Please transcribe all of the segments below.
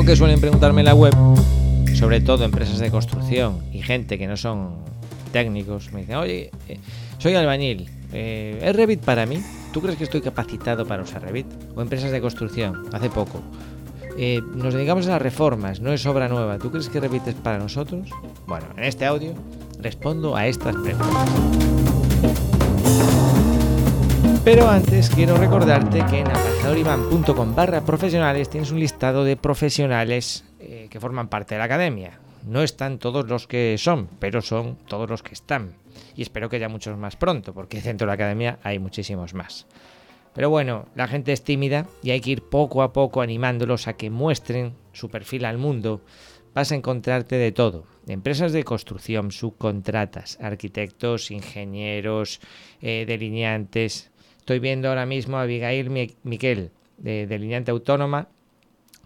Algo que suelen preguntarme en la web, sobre todo empresas de construcción y gente que no son técnicos, me dicen, oye, eh, soy albañil, eh, ¿es Revit para mí? ¿Tú crees que estoy capacitado para usar Revit? O empresas de construcción, hace poco. Eh, nos dedicamos a las reformas, no es obra nueva. ¿Tú crees que Revit es para nosotros? Bueno, en este audio respondo a estas preguntas. Pero antes quiero recordarte que en aparejadorivan.com barra profesionales tienes un listado de profesionales eh, que forman parte de la academia. No están todos los que son, pero son todos los que están. Y espero que haya muchos más pronto, porque dentro de la academia hay muchísimos más. Pero bueno, la gente es tímida y hay que ir poco a poco animándolos a que muestren su perfil al mundo. Vas a encontrarte de todo. Empresas de construcción, subcontratas, arquitectos, ingenieros, eh, delineantes. Estoy viendo ahora mismo a Abigail Miquel, de delineante autónoma.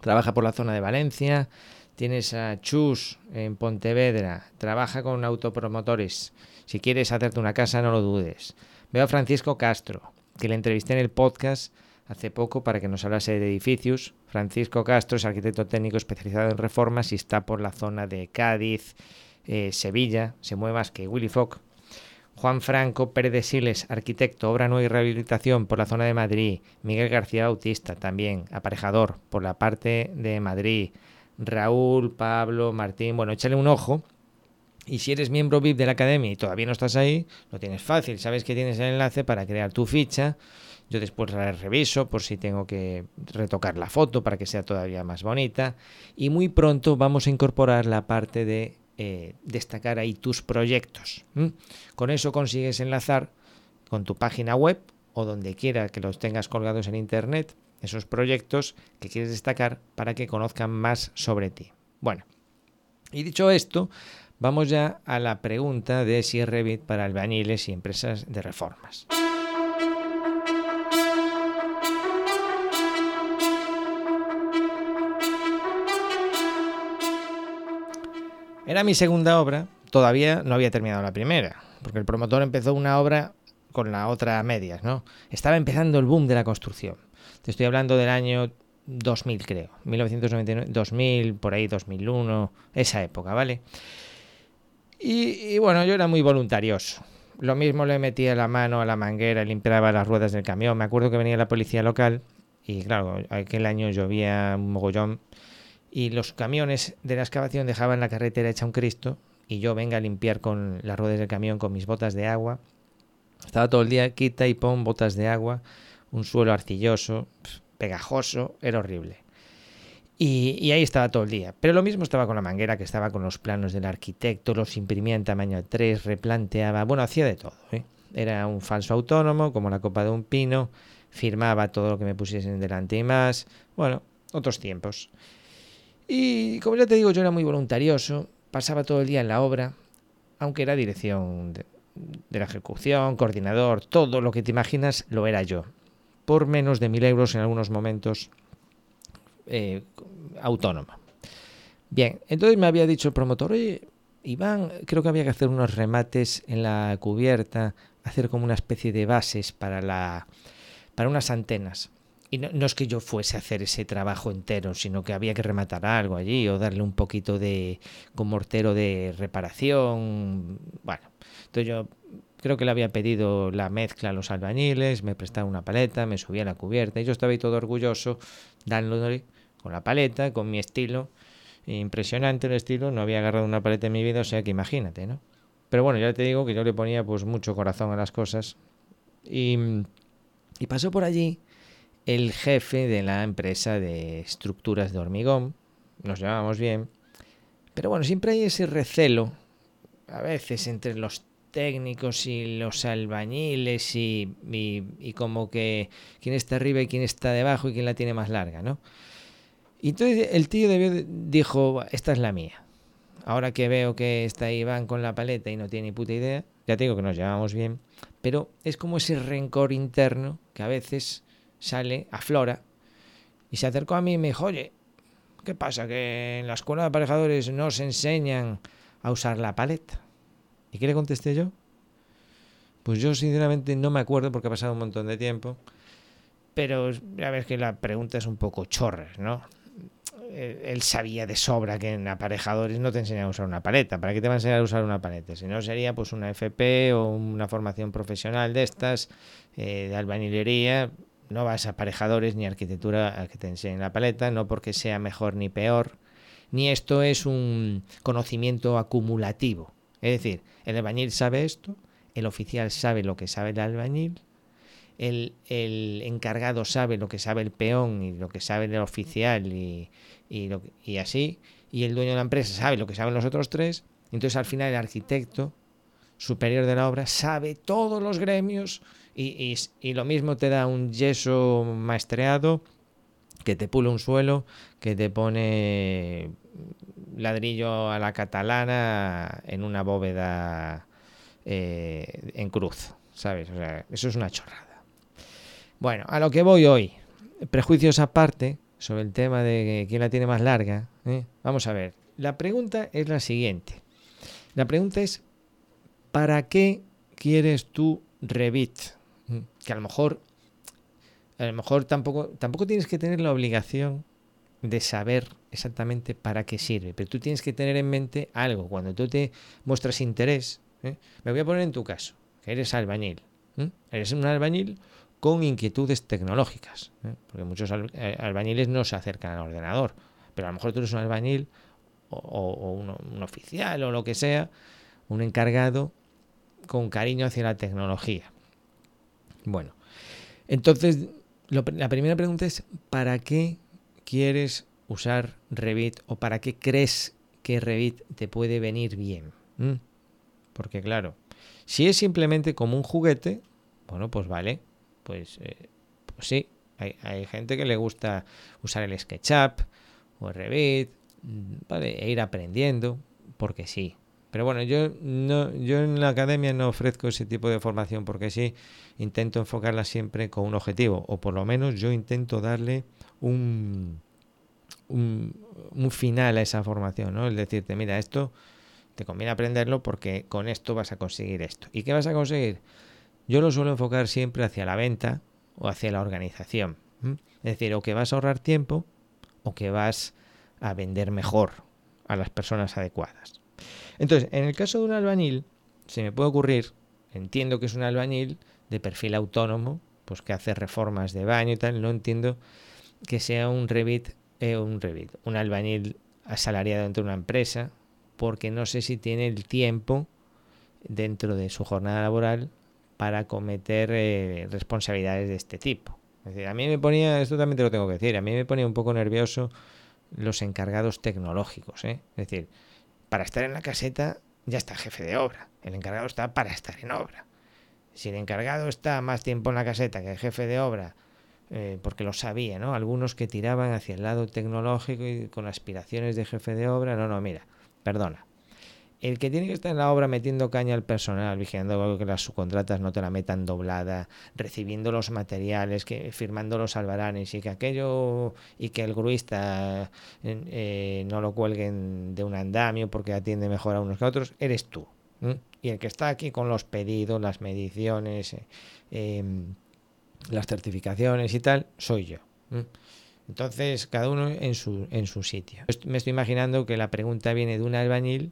Trabaja por la zona de Valencia. Tienes a Chus en Pontevedra. Trabaja con autopromotores. Si quieres hacerte una casa, no lo dudes. Veo a Francisco Castro que le entrevisté en el podcast hace poco para que nos hablase de edificios. Francisco Castro es arquitecto técnico especializado en reformas y está por la zona de Cádiz, eh, Sevilla, se mueve más que Willy Fogg. Juan Franco Pérez de Siles, arquitecto, obra nueva y rehabilitación por la zona de Madrid. Miguel García Bautista, también aparejador por la parte de Madrid. Raúl, Pablo, Martín, bueno, échale un ojo y si eres miembro VIP de la academia y todavía no estás ahí, lo tienes fácil. Sabes que tienes el enlace para crear tu ficha. Yo después la reviso por si tengo que retocar la foto para que sea todavía más bonita. Y muy pronto vamos a incorporar la parte de eh, destacar ahí tus proyectos. Con eso consigues enlazar con tu página web o donde quiera que los tengas colgados en internet esos proyectos que quieres destacar para que conozcan más sobre ti. Bueno, y dicho esto, Vamos ya a la pregunta de si Revit para albañiles y empresas de reformas. Era mi segunda obra, todavía no había terminado la primera, porque el promotor empezó una obra con la otra a medias, ¿no? Estaba empezando el boom de la construcción. Te estoy hablando del año 2000, creo, 1999, 2000, por ahí 2001, esa época, ¿vale? Y, bueno, yo era muy voluntarioso. Lo mismo le metía la mano a la manguera y limpiaba las ruedas del camión. Me acuerdo que venía la policía local y claro, aquel año llovía un mogollón y los camiones de la excavación dejaban la carretera hecha un Cristo y yo venga a limpiar con las ruedas del camión con mis botas de agua. Estaba todo el día quita y pon botas de agua, un suelo arcilloso, pegajoso, era horrible. Y, ahí estaba todo el día. Pero lo mismo estaba con la manguera, que estaba con los planos del arquitecto, los imprimía en tamaño 3, replanteaba, bueno, hacía de todo. ¿eh? Era un falso autónomo, como la copa de un pino, firmaba todo lo que me pusiesen delante y más. Bueno, otros tiempos. Y como ya te digo, yo era muy voluntarioso, pasaba todo el día en la obra, aunque era dirección de, la ejecución, coordinador, todo lo que te imaginas lo era yo. Por menos de mil euros en algunos momentos eh, autónoma. Bien, entonces me había dicho el promotor, oye, Iván, creo que había que hacer unos remates en la cubierta, hacer como una especie de bases para, la, para unas antenas. Y no, es que yo fuese a hacer ese trabajo entero, sino que había que rematar algo allí o darle un poquito de con mortero de reparación. Bueno, entonces yo creo que le había pedido la mezcla a los albañiles, me prestaba una paleta, me subía a la cubierta y yo estaba ahí todo orgulloso dándole con la paleta, con mi estilo. Impresionante el estilo, no había agarrado una paleta en mi vida, o sea que imagínate, ¿no? Pero bueno, ya te digo que yo le ponía pues mucho corazón a las cosas. Y, y pasó por allí el jefe de la empresa de estructuras de hormigón. Nos llevábamos bien. Pero bueno, siempre hay ese recelo, a veces entre los técnicos y los albañiles y, y, y, como que quién está arriba y quién está debajo y quién la tiene más larga, ¿no? Y entonces el tío debió, dijo, esta es la mía. Ahora que veo que está Iván con la paleta y no tiene ni puta idea, ya te digo que nos llevamos bien, pero es como ese rencor interno que a veces sale, aflora, y se acercó a mí y me dijo, oye, ¿qué pasa? Que en la escuela de aparejadores no se enseñan a usar la paleta. ¿Y qué le contesté yo? Pues yo sinceramente no me acuerdo porque ha pasado un montón de tiempo, pero ya ves que la pregunta es un poco chorra, ¿no? él sabía de sobra que en aparejadores no te enseñan a usar una paleta. ¿Para qué te va a enseñar a usar una paleta? Si no sería pues una FP o una formación profesional de estas, eh, de albañilería. No vas a aparejadores ni arquitectura que te enseñen la paleta, no porque sea mejor ni peor, ni esto es un conocimiento acumulativo. Es decir, el albañil sabe esto, el oficial sabe lo que sabe el albañil, el, el, encargado sabe lo que sabe el peón y lo que sabe el oficial y, y así, y el dueño de la empresa sabe lo que saben los otros tres, entonces al final el arquitecto superior de la obra sabe todos los gremios y, y, lo mismo te da un yeso maestreado que te pule un suelo, que te pone ladrillo a la catalana en una bóveda eh, en cruz, ¿sabes? O sea, eso es una chorrada. Bueno, a lo que voy hoy, prejuicios aparte sobre el tema de quién la tiene más larga, ¿eh? vamos a ver, la pregunta es la siguiente. La pregunta es, ¿para qué quieres tú Revit? Que a lo mejor, a lo mejor tampoco, tampoco tienes que tener la obligación de saber exactamente para qué sirve, pero tú tienes que tener en mente algo. Cuando tú te muestras interés, ¿eh? me voy a poner en tu caso, que eres albañil. ¿eh? Eres un albañil con inquietudes tecnológicas, ¿eh? porque muchos albañiles no se acercan al ordenador, pero a lo mejor tú eres un albañil o, un, oficial o lo que sea, un encargado con cariño hacia la tecnología. Bueno, entonces lo, la primera pregunta es, ¿para qué quieres usar Revit o para qué crees que Revit te puede venir bien. ¿Mm? Porque claro, si es simplemente como un juguete, bueno, pues vale, pues, eh, pues sí, hay, hay, gente que le gusta usar el SketchUp o el Revit, vale, e ir aprendiendo, porque sí. Pero bueno, yo no, yo en la academia no ofrezco ese tipo de formación porque sí intento enfocarla siempre con un objetivo, o por lo menos yo intento darle un, un, final a esa formación, ¿no? El decirte, mira, esto te conviene aprenderlo porque con esto vas a conseguir esto. ¿Y qué vas a conseguir? Yo lo suelo enfocar siempre hacia la venta o hacia la organización. Es decir, o que vas a ahorrar tiempo o que vas a vender mejor a las personas adecuadas. Entonces, en el caso de un albañil, se me puede ocurrir, entiendo que es un albañil de perfil autónomo, pues que hace reformas de baño y tal, no entiendo que sea un Revit, eh, un Revit, un albañil asalariado dentro de una empresa, porque no sé si tiene el tiempo dentro de su jornada laboral para cometer eh, responsabilidades de este tipo. Es decir, a mí me ponía, esto también te lo tengo que decir, a mí me ponía un poco nervioso los encargados tecnológicos. ¿eh? Es decir, para estar en la caseta ya está jefe de obra, el encargado está para estar en obra. Si el encargado está más tiempo en la caseta que el jefe de obra, eh, porque lo sabía, ¿no? Algunos que tiraban hacia el lado tecnológico y con aspiraciones de jefe de obra, no, no, mira, perdona. El que tiene que estar en la obra metiendo caña al personal, vigilando que las subcontratas no te la metan doblada, recibiendo los materiales, que firmando los albaranes y que aquello y que el gruista eh, no lo cuelguen de un andamio porque atiende mejor a unos que a otros, eres tú. Y el que está aquí con los pedidos, las mediciones, eh, las certificaciones y tal, soy yo. Entonces, cada uno en su, en su sitio. Me estoy imaginando que la pregunta viene de un albañil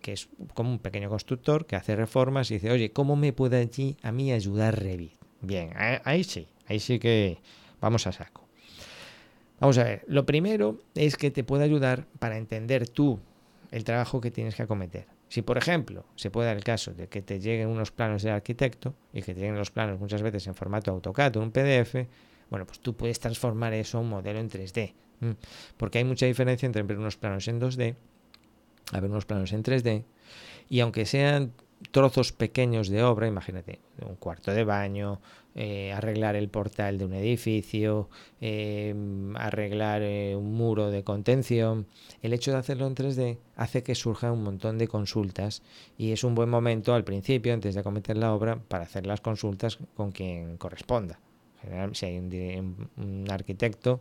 que, es como un pequeño constructor que hace reformas y dice, oye, ¿cómo me puede allí a mí ayudar Revit? Bien, ahí sí, ahí sí que vamos a saco. Vamos a ver, lo primero es que te puede ayudar para entender tú el trabajo que tienes que acometer. Si, por ejemplo, se puede dar el caso de que te lleguen unos planos del arquitecto y que te lleguen los planos muchas veces en formato AutoCAD o un PDF, bueno, pues tú puedes transformar eso a un modelo en 3D. Porque hay mucha diferencia entre ver unos planos en 2D, a ver unos planos en 3D, y aunque sean trozos pequeños de obra, imagínate, un cuarto de baño, eh, arreglar el portal de un edificio, eh, arreglar eh, un muro de contención. El hecho de hacerlo en 3D hace que surja un montón de consultas y es un buen momento al principio, antes de cometer la obra, para hacer las consultas con quien corresponda. Si hay un arquitecto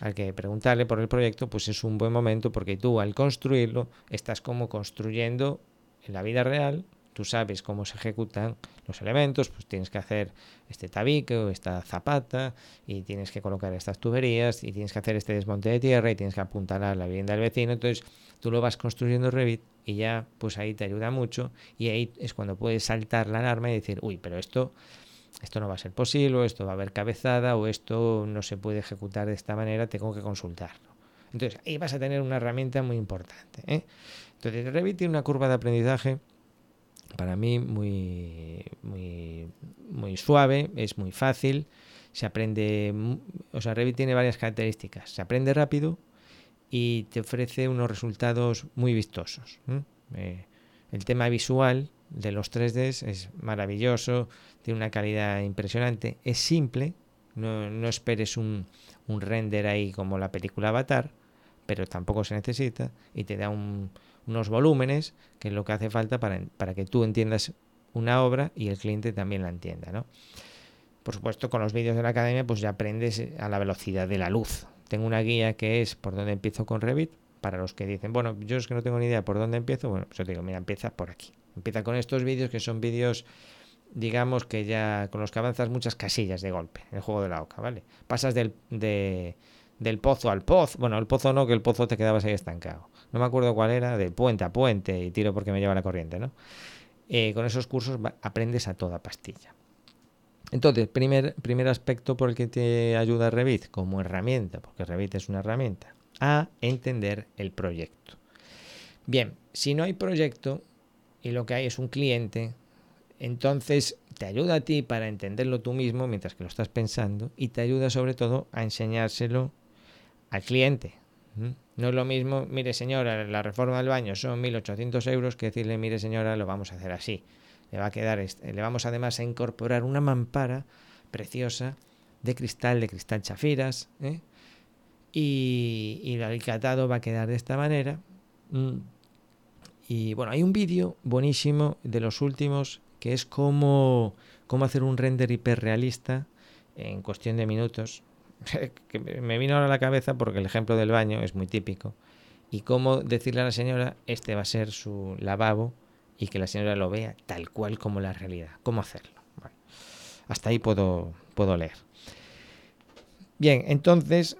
al que preguntarle por el proyecto, pues es un buen momento porque tú al construirlo estás como construyendo en la vida real tú sabes cómo se ejecutan los elementos, pues tienes que hacer este tabique o esta zapata y tienes que colocar estas tuberías y tienes que hacer este desmonte de tierra y tienes que apuntalar la vivienda del vecino. Entonces tú lo vas construyendo Revit y ya pues ahí te ayuda mucho y ahí es cuando puedes saltar la alarma y decir, uy, pero esto esto no va a ser posible, o esto va a haber cabezada, o esto no se puede ejecutar de esta manera, tengo que consultarlo. Entonces, ahí vas a tener una herramienta muy importante. ¿eh? Entonces, Revit tiene una curva de aprendizaje para mí muy, muy, muy suave, es muy fácil, se aprende, o sea, Revit tiene varias características, se aprende rápido y te ofrece unos resultados muy vistosos. Eh, el tema visual de los 3D es maravilloso, tiene una calidad impresionante, es simple, no, no esperes un, un, render ahí como la película Avatar, pero tampoco se necesita y te da un, unos volúmenes, que es lo que hace falta para, para, que tú entiendas una obra y el cliente también la entienda. ¿no? Por supuesto, con los vídeos de la academia pues ya aprendes a la velocidad de la luz. Tengo una guía que es por dónde empiezo con Revit, para los que dicen, bueno, yo es que no tengo ni idea por dónde empiezo, bueno, pues yo digo, mira, empieza por aquí. Empieza con estos vídeos que son vídeos, digamos que ya con los que avanzas muchas casillas de golpe, el juego de la oca, ¿vale? Pasas del, pozo al pozo, bueno, el pozo no, que el pozo te quedabas ahí estancado. No me acuerdo cuál era, de puente a puente y tiro porque me lleva la corriente, ¿no? Eh, con esos cursos aprendes a toda pastilla. Entonces, primer, primer aspecto por el que te ayuda Revit como herramienta, porque Revit es una herramienta, a entender el proyecto. Bien, si no hay proyecto, y lo que hay es un cliente, entonces te ayuda a ti para entenderlo tú mismo mientras que lo estás pensando y te ayuda sobre todo a enseñárselo al cliente. No es lo mismo, mire señora, la reforma del baño son 1.800 euros que decirle, mire señora, lo vamos a hacer así. Le va a quedar, le vamos además a incorporar una mampara preciosa de cristal, de cristal chafiras, ¿eh? y, y el alicatado va a quedar de esta manera. Y bueno, hay un vídeo buenísimo de los últimos que es cómo, cómo hacer un render hiperrealista en cuestión de minutos. que me vino ahora a la cabeza porque el ejemplo del baño es muy típico. Y cómo decirle a la señora, este va a ser su lavabo y que la señora lo vea tal cual como la realidad. ¿Cómo hacerlo? hasta ahí puedo, puedo leer. Bien, entonces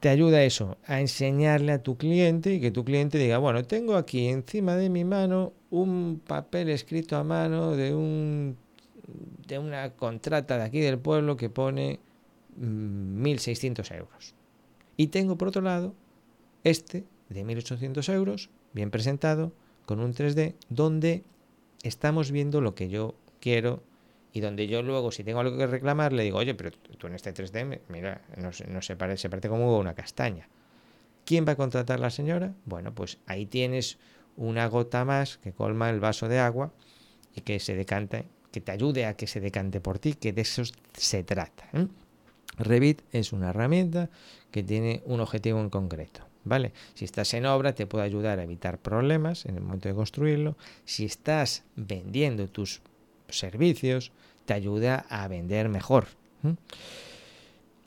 te ayuda eso, a enseñarle a tu cliente y que tu cliente diga, bueno, tengo aquí encima de mi mano un papel escrito a mano de un de una contrata de aquí del pueblo que pone 1.600 mm, euros. Y tengo por otro lado este de 1.800 euros, bien presentado, con un 3D, donde estamos viendo lo que yo quiero y donde yo luego, si tengo algo que reclamar, le digo, oye, pero tú en este 3D, mira, no, se, parece, se parece como una castaña. ¿Quién va a contratar la señora? Bueno, pues ahí tienes una gota más que colma el vaso de agua y que se decante, que te ayude a que se decante por ti, que de eso se trata. ¿eh? Revit es una herramienta que tiene un objetivo en concreto. ¿Vale? Si estás en obra te puede ayudar a evitar problemas en el momento de construirlo. Si estás vendiendo tus servicios, te ayuda a vender mejor.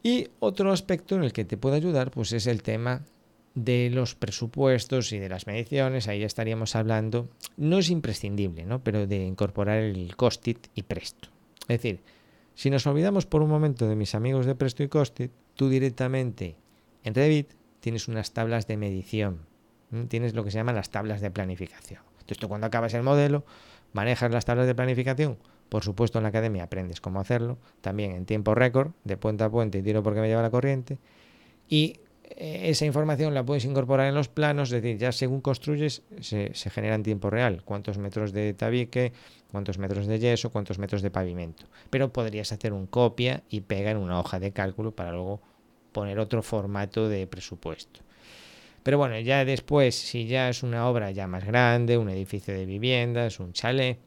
Y otro aspecto en el que te puede ayudar pues es el tema de los presupuestos y de las mediciones, ahí estaríamos hablando, no es imprescindible, ¿no? pero de incorporar el Costit y Presto. Es decir, si nos olvidamos por un momento de mis amigos de Presto y Costit, tú directamente en Revit tienes unas tablas de medición, tienes lo que se llaman las tablas de planificación. Entonces tú cuando acabas el modelo, manejas las tablas de planificación, por supuesto en la academia aprendes cómo hacerlo, también en tiempo récord, de puente a puente y tiro porque me lleva la corriente, y eh, esa información la puedes incorporar en los planos, es decir, ya según construyes se, genera en tiempo real cuántos metros de tabique, cuántos metros de yeso, cuántos metros de pavimento. Pero podrías hacer un copia y pega en una hoja de cálculo para luego poner otro formato de presupuesto. Pero bueno, ya después, si ya es una obra ya más grande, un edificio de viviendas, un chalet,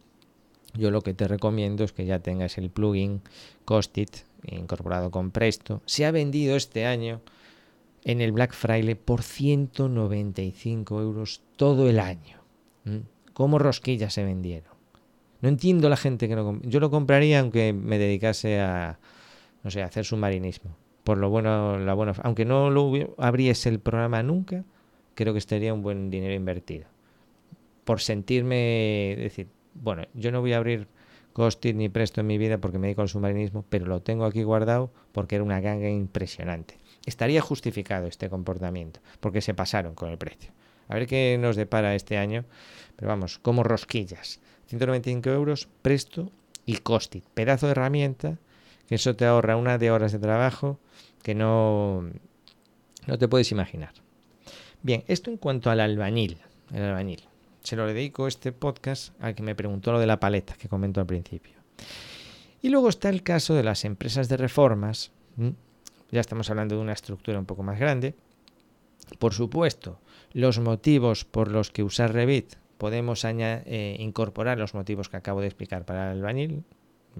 yo lo que te recomiendo es que ya tengas el plugin Costit incorporado con Presto. Se ha vendido este año en el Black Friday por 195 euros todo el año. ¿Mm? ¿Cómo rosquillas se vendieron? No entiendo la gente que no Yo lo compraría aunque me dedicase a, no sé, a hacer submarinismo. Por lo bueno, la buena, aunque no lo abriese el programa nunca, creo que estaría un buen dinero invertido. Por sentirme, decir, bueno, yo no voy a abrir Costit ni Presto en mi vida porque me dedico al submarinismo, pero lo tengo aquí guardado porque era una ganga impresionante. Estaría justificado este comportamiento porque se pasaron con el precio. A ver qué nos depara este año, pero vamos, como rosquillas. 195 euros, Presto y Costit. Pedazo de herramienta que eso te ahorra una de horas de trabajo que no, no te puedes imaginar. Bien, esto en cuanto al albañil. El albañil. Se lo dedico este podcast al que me preguntó lo de la paleta que comentó al principio. Y luego está el caso de las empresas de reformas. Ya estamos hablando de una estructura un poco más grande. Por supuesto, los motivos por los que usar Revit podemos eh, incorporar los motivos que acabo de explicar para el albañil,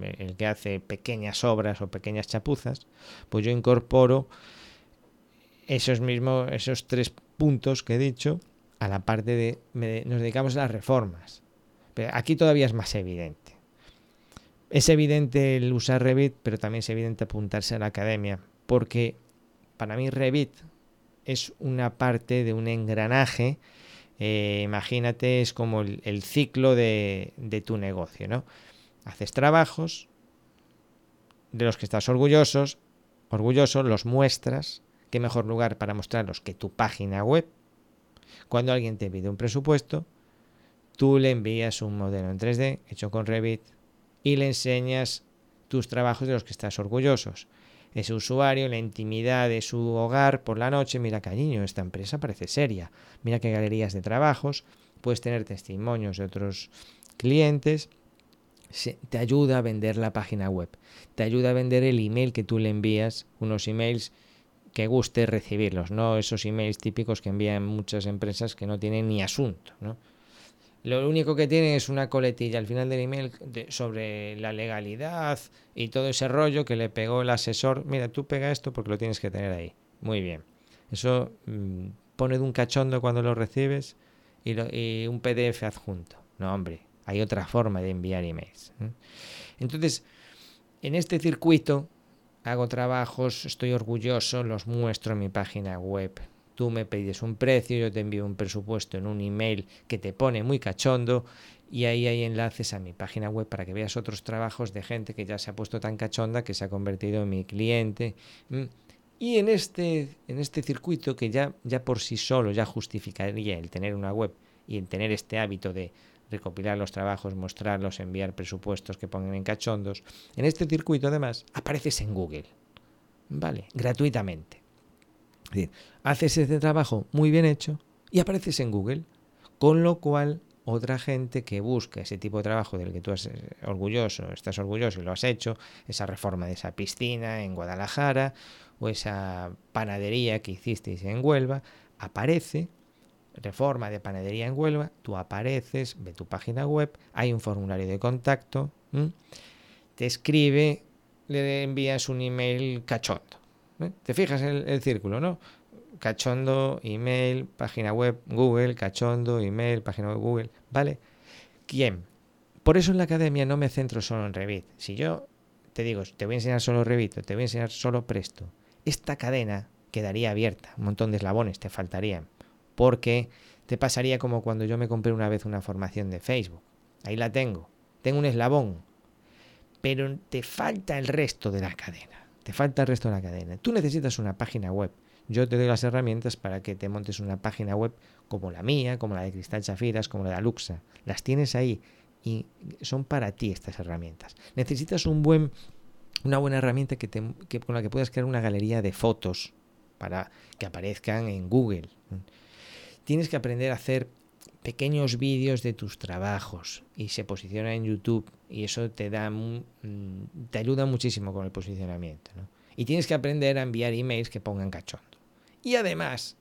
el que hace pequeñas obras o pequeñas chapuzas, pues yo incorporo esos mismos, esos tres puntos que he dicho a la parte de nos dedicamos a las reformas. Pero aquí todavía es más evidente. Es evidente el usar Revit, pero también es evidente apuntarse a la academia, porque para mí Revit es una parte de un engranaje. Eh, imagínate, es como el, ciclo de, tu negocio, ¿no? Haces trabajos de los que estás orgullosos, orgulloso, los muestras. ¿Qué mejor lugar para mostrarlos que tu página web? Cuando alguien te pide un presupuesto, tú le envías un modelo en 3D hecho con Revit y le enseñas tus trabajos de los que estás orgullosos. Ese usuario, la intimidad de su hogar por la noche, mira cariño, esta empresa parece seria, mira qué galerías de trabajos, puedes tener testimonios de otros clientes, te ayuda a vender la página web, te ayuda a vender el email que tú le envías, unos emails que guste recibirlos, no esos emails típicos que envían muchas empresas que no tienen ni asunto. ¿no? Lo único que tienen es una coletilla al final del email sobre la legalidad y todo ese rollo que le pegó el asesor. Mira, tú pega esto porque lo tienes que tener ahí. Muy bien. Eso mm, pone de un cachondo cuando lo recibes y, un PDF adjunto. No, hombre, hay otra forma de enviar emails. Entonces, en este circuito hago trabajos, estoy orgulloso, los muestro en mi página web. Tú me pides un precio, yo te envío un presupuesto en un email que te pone muy cachondo y ahí hay enlaces a mi página web para que veas otros trabajos de gente que ya se ha puesto tan cachonda que se ha convertido en mi cliente. Y en este, en este circuito que ya, ya por sí solo ya justificaría el tener una web y el tener este hábito de recopilar los trabajos, mostrarlos, enviar presupuestos que pongan en cachondos. En este circuito, además, apareces en Google. ¿Vale? Gratuitamente. Es decir, haces ese trabajo muy bien hecho y apareces en Google. Con lo cual, otra gente que busca ese tipo de trabajo del que tú estás orgulloso, estás orgulloso y lo has hecho, esa reforma de esa piscina en Guadalajara o esa panadería que hicisteis en Huelva, aparece reforma de panadería en Huelva, tú apareces, ve tu página web, hay un formulario de contacto, te escribe, le envías un email cachondo. ¿eh? Te fijas el, el círculo, ¿no? Cachondo, email, página web, Google, cachondo, email, página web, Google, ¿vale? ¿Quién? Por eso en la academia no me centro solo en Revit. Si yo te digo, te voy a enseñar solo Revit, te voy a enseñar solo Presto, esta cadena quedaría abierta, un montón de eslabones te faltarían porque te pasaría como cuando yo me compré una vez una formación de Facebook. Ahí la tengo. Tengo un eslabón. Pero te falta el resto de la cadena. Te falta el resto de la cadena. Tú necesitas una página web. Yo te doy las herramientas para que te montes una página web como la mía, como la de Cristal Chafiras, como la de Aluxa. Las tienes ahí y son para ti estas herramientas. Necesitas un buen, una buena herramienta que con la que puedas crear una galería de fotos para que aparezcan en Google tienes que aprender a hacer pequeños vídeos de tus trabajos y se posiciona en YouTube y eso te da mm, te ayuda muchísimo con el posicionamiento y tienes que aprender a enviar emails que pongan cachondo. Y además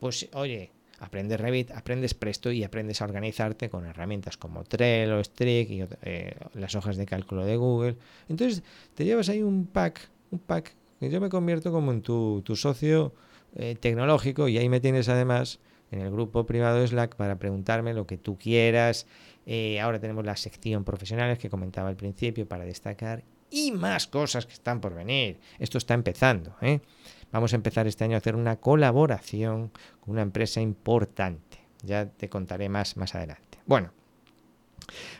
pues oye aprendes Revit aprendes Presto y aprendes a organizarte con herramientas como Trello Streak y eh, las hojas de cálculo de Google. Entonces te llevas ahí un pack un pack que yo me convierto como en tu, socio eh, tecnológico y ahí me tienes además en el grupo privado de Slack para preguntarme lo que tú quieras. Eh, ahora tenemos la sección profesionales que comentaba al principio para destacar y más cosas que están por venir. Esto está empezando. ¿eh? Vamos a empezar este año a hacer una colaboración con una empresa importante. Ya te contaré más más adelante. Bueno,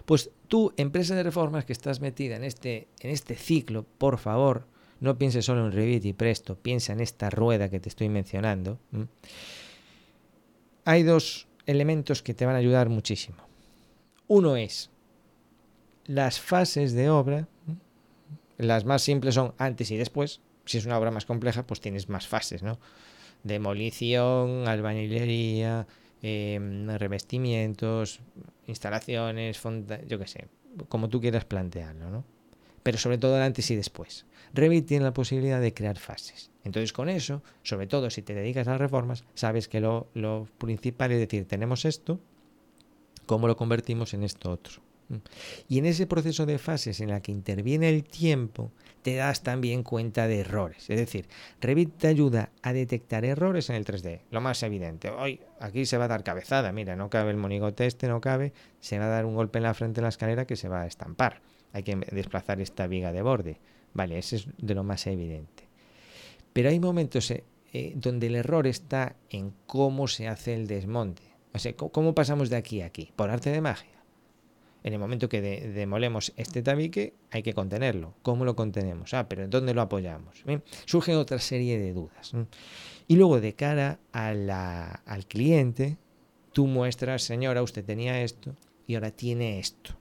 Pues tú, empresa de reformas que estás metida en este, en este ciclo, por favor, no pienses solo en Revit y Presto, piensa en esta rueda que te estoy mencionando. Hay dos elementos que te van a ayudar muchísimo. Uno es las fases de obra. Las más simples son antes y después. Si es una obra más compleja, pues tienes más fases, ¿no? Demolición, albañilería, em, revestimientos, instalaciones, yo qué sé, como tú quieras plantearlo, ¿no? Pero sobre todo antes y después. Revit tiene la posibilidad de crear fases. Entonces con eso, sobre todo si te dedicas a las reformas, sabes que lo, lo principal es decir, tenemos esto, ¿cómo lo convertimos en esto otro? Y en ese proceso de fases en la que interviene el tiempo, te das también cuenta de errores. Es decir, Revit te ayuda a detectar errores en el 3D. Lo más evidente, hoy aquí se va a dar cabezada, mira, no cabe el monigote este, no cabe, se va a dar un golpe en la frente de la escalera que se va a estampar. Hay que desplazar esta viga de borde. Vale, ese es de lo más evidente. Pero hay momentos eh, eh, donde el error está en cómo se hace el desmonte. O sea, ¿cómo pasamos de aquí a aquí? Por arte de magia en el momento que demolemos este tabique, hay que contenerlo. ¿Cómo lo contenemos? Ah, pero ¿en dónde lo apoyamos? Surge otra serie de dudas. Y luego, de cara al cliente, tú muestras, señora, usted tenía esto y ahora tiene esto.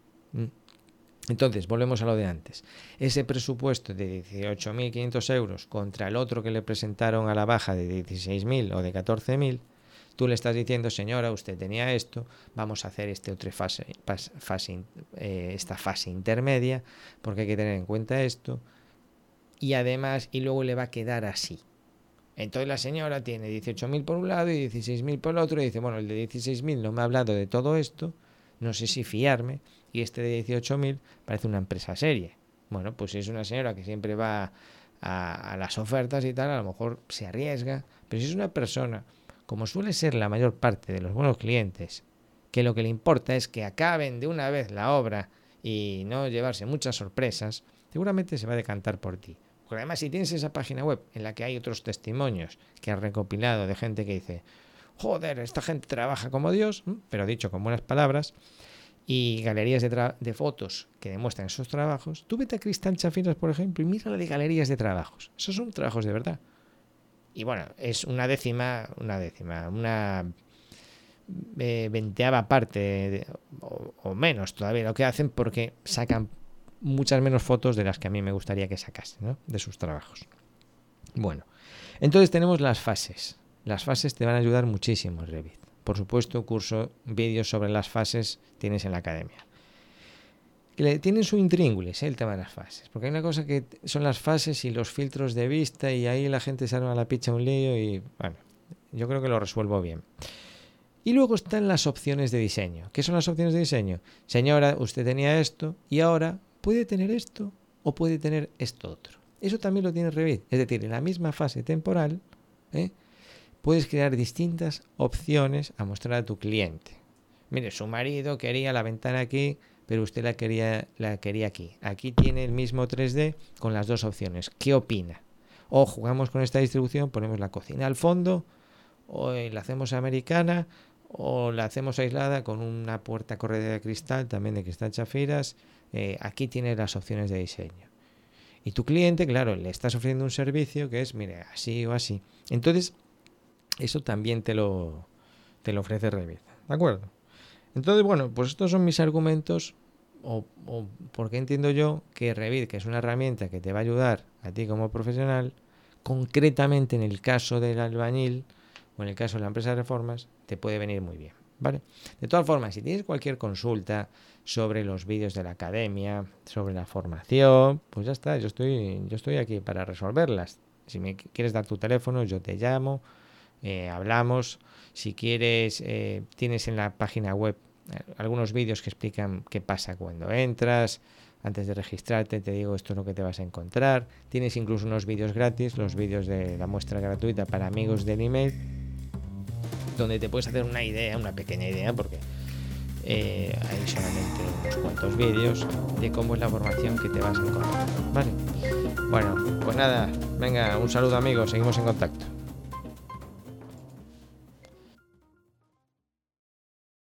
Entonces, volvemos a lo de antes. Ese presupuesto de 18.500 euros contra el otro que le presentaron a la baja de 16.000 o de 14.000, Tú le estás diciendo, señora, usted tenía esto, vamos a hacer este otra fase, eh, esta fase intermedia, porque hay que tener en cuenta esto. Y además, y luego le va a quedar así. Entonces la señora tiene 18.000 por un lado y 16.000 por el otro y dice, bueno, el de 16.000 no me ha hablado de todo esto, no sé si fiarme, y este de 18.000 parece una empresa seria. Bueno, pues si es una señora que siempre va a, a, las ofertas y tal, a lo mejor se arriesga, pero si es una persona como suele ser la mayor parte de los buenos clientes, que lo que le importa es que acaben de una vez la obra y no llevarse muchas sorpresas, seguramente se va a decantar por ti. Porque además si tienes esa página web en la que hay otros testimonios que has recopilado de gente que dice, joder, esta gente trabaja como Dios, pero dicho con buenas palabras, y galerías de, de, fotos que demuestran esos trabajos, tú vete a Cristal Chafiras, por ejemplo, y mira la de galerías de trabajos. Esos son trabajos de verdad. Y bueno, es una décima, una décima, una eh, parte o, menos todavía lo que hacen porque sacan muchas menos fotos de las que a mí me gustaría que sacasen de sus trabajos. Bueno, entonces tenemos las fases. Las fases te van a ayudar muchísimo en Revit. Por supuesto, curso, vídeos sobre las fases tienes en la academia tienen su intríngulis, ¿eh? el tema de las fases. Porque hay una cosa que son las fases y los filtros de vista y ahí la gente se arma la picha un lío y bueno, yo creo que lo resuelvo bien. Y luego están las opciones de diseño. ¿Qué son las opciones de diseño? Señora, usted tenía esto y ahora puede tener esto o puede tener esto otro. Eso también lo tiene Revit. Es decir, en la misma fase temporal ¿eh? Puedes crear distintas opciones a mostrar a tu cliente. Mire, su marido quería la ventana aquí pero usted la quería, la quería aquí. Aquí tiene el mismo 3D con las dos opciones. ¿Qué opina? O jugamos con esta distribución, ponemos la cocina al fondo, o la hacemos americana, o la hacemos aislada con una puerta corredera de cristal, también de cristal chafiras. Eh, aquí tiene las opciones de diseño. Y tu cliente, claro, le estás ofreciendo un servicio que es, mire, así o así. Entonces, eso también te lo, te lo ofrece Revit. ¿De acuerdo? Entonces, bueno, pues estos son mis argumentos o, porque entiendo yo que Revit, que es una herramienta que te va a ayudar a ti como profesional, concretamente en el caso del albañil o en el caso de la empresa de reformas, te puede venir muy bien. ¿Vale? De todas formas, si tienes cualquier consulta sobre los vídeos de la academia, sobre la formación, pues ya está, yo estoy, yo estoy aquí para resolverlas. Si me quieres dar tu teléfono, yo te llamo, eh, hablamos. Si quieres, eh, tienes en la página web algunos vídeos que explican qué pasa cuando entras. Antes de registrarte te digo esto es lo que te vas a encontrar. Tienes incluso unos vídeos gratis, los vídeos de la muestra gratuita para amigos del email, donde te puedes hacer una idea, una pequeña idea, porque eh, hay solamente unos cuantos vídeos de cómo es la formación que te vas a encontrar. Vale. Bueno, pues nada, venga, un saludo amigos, seguimos en contacto.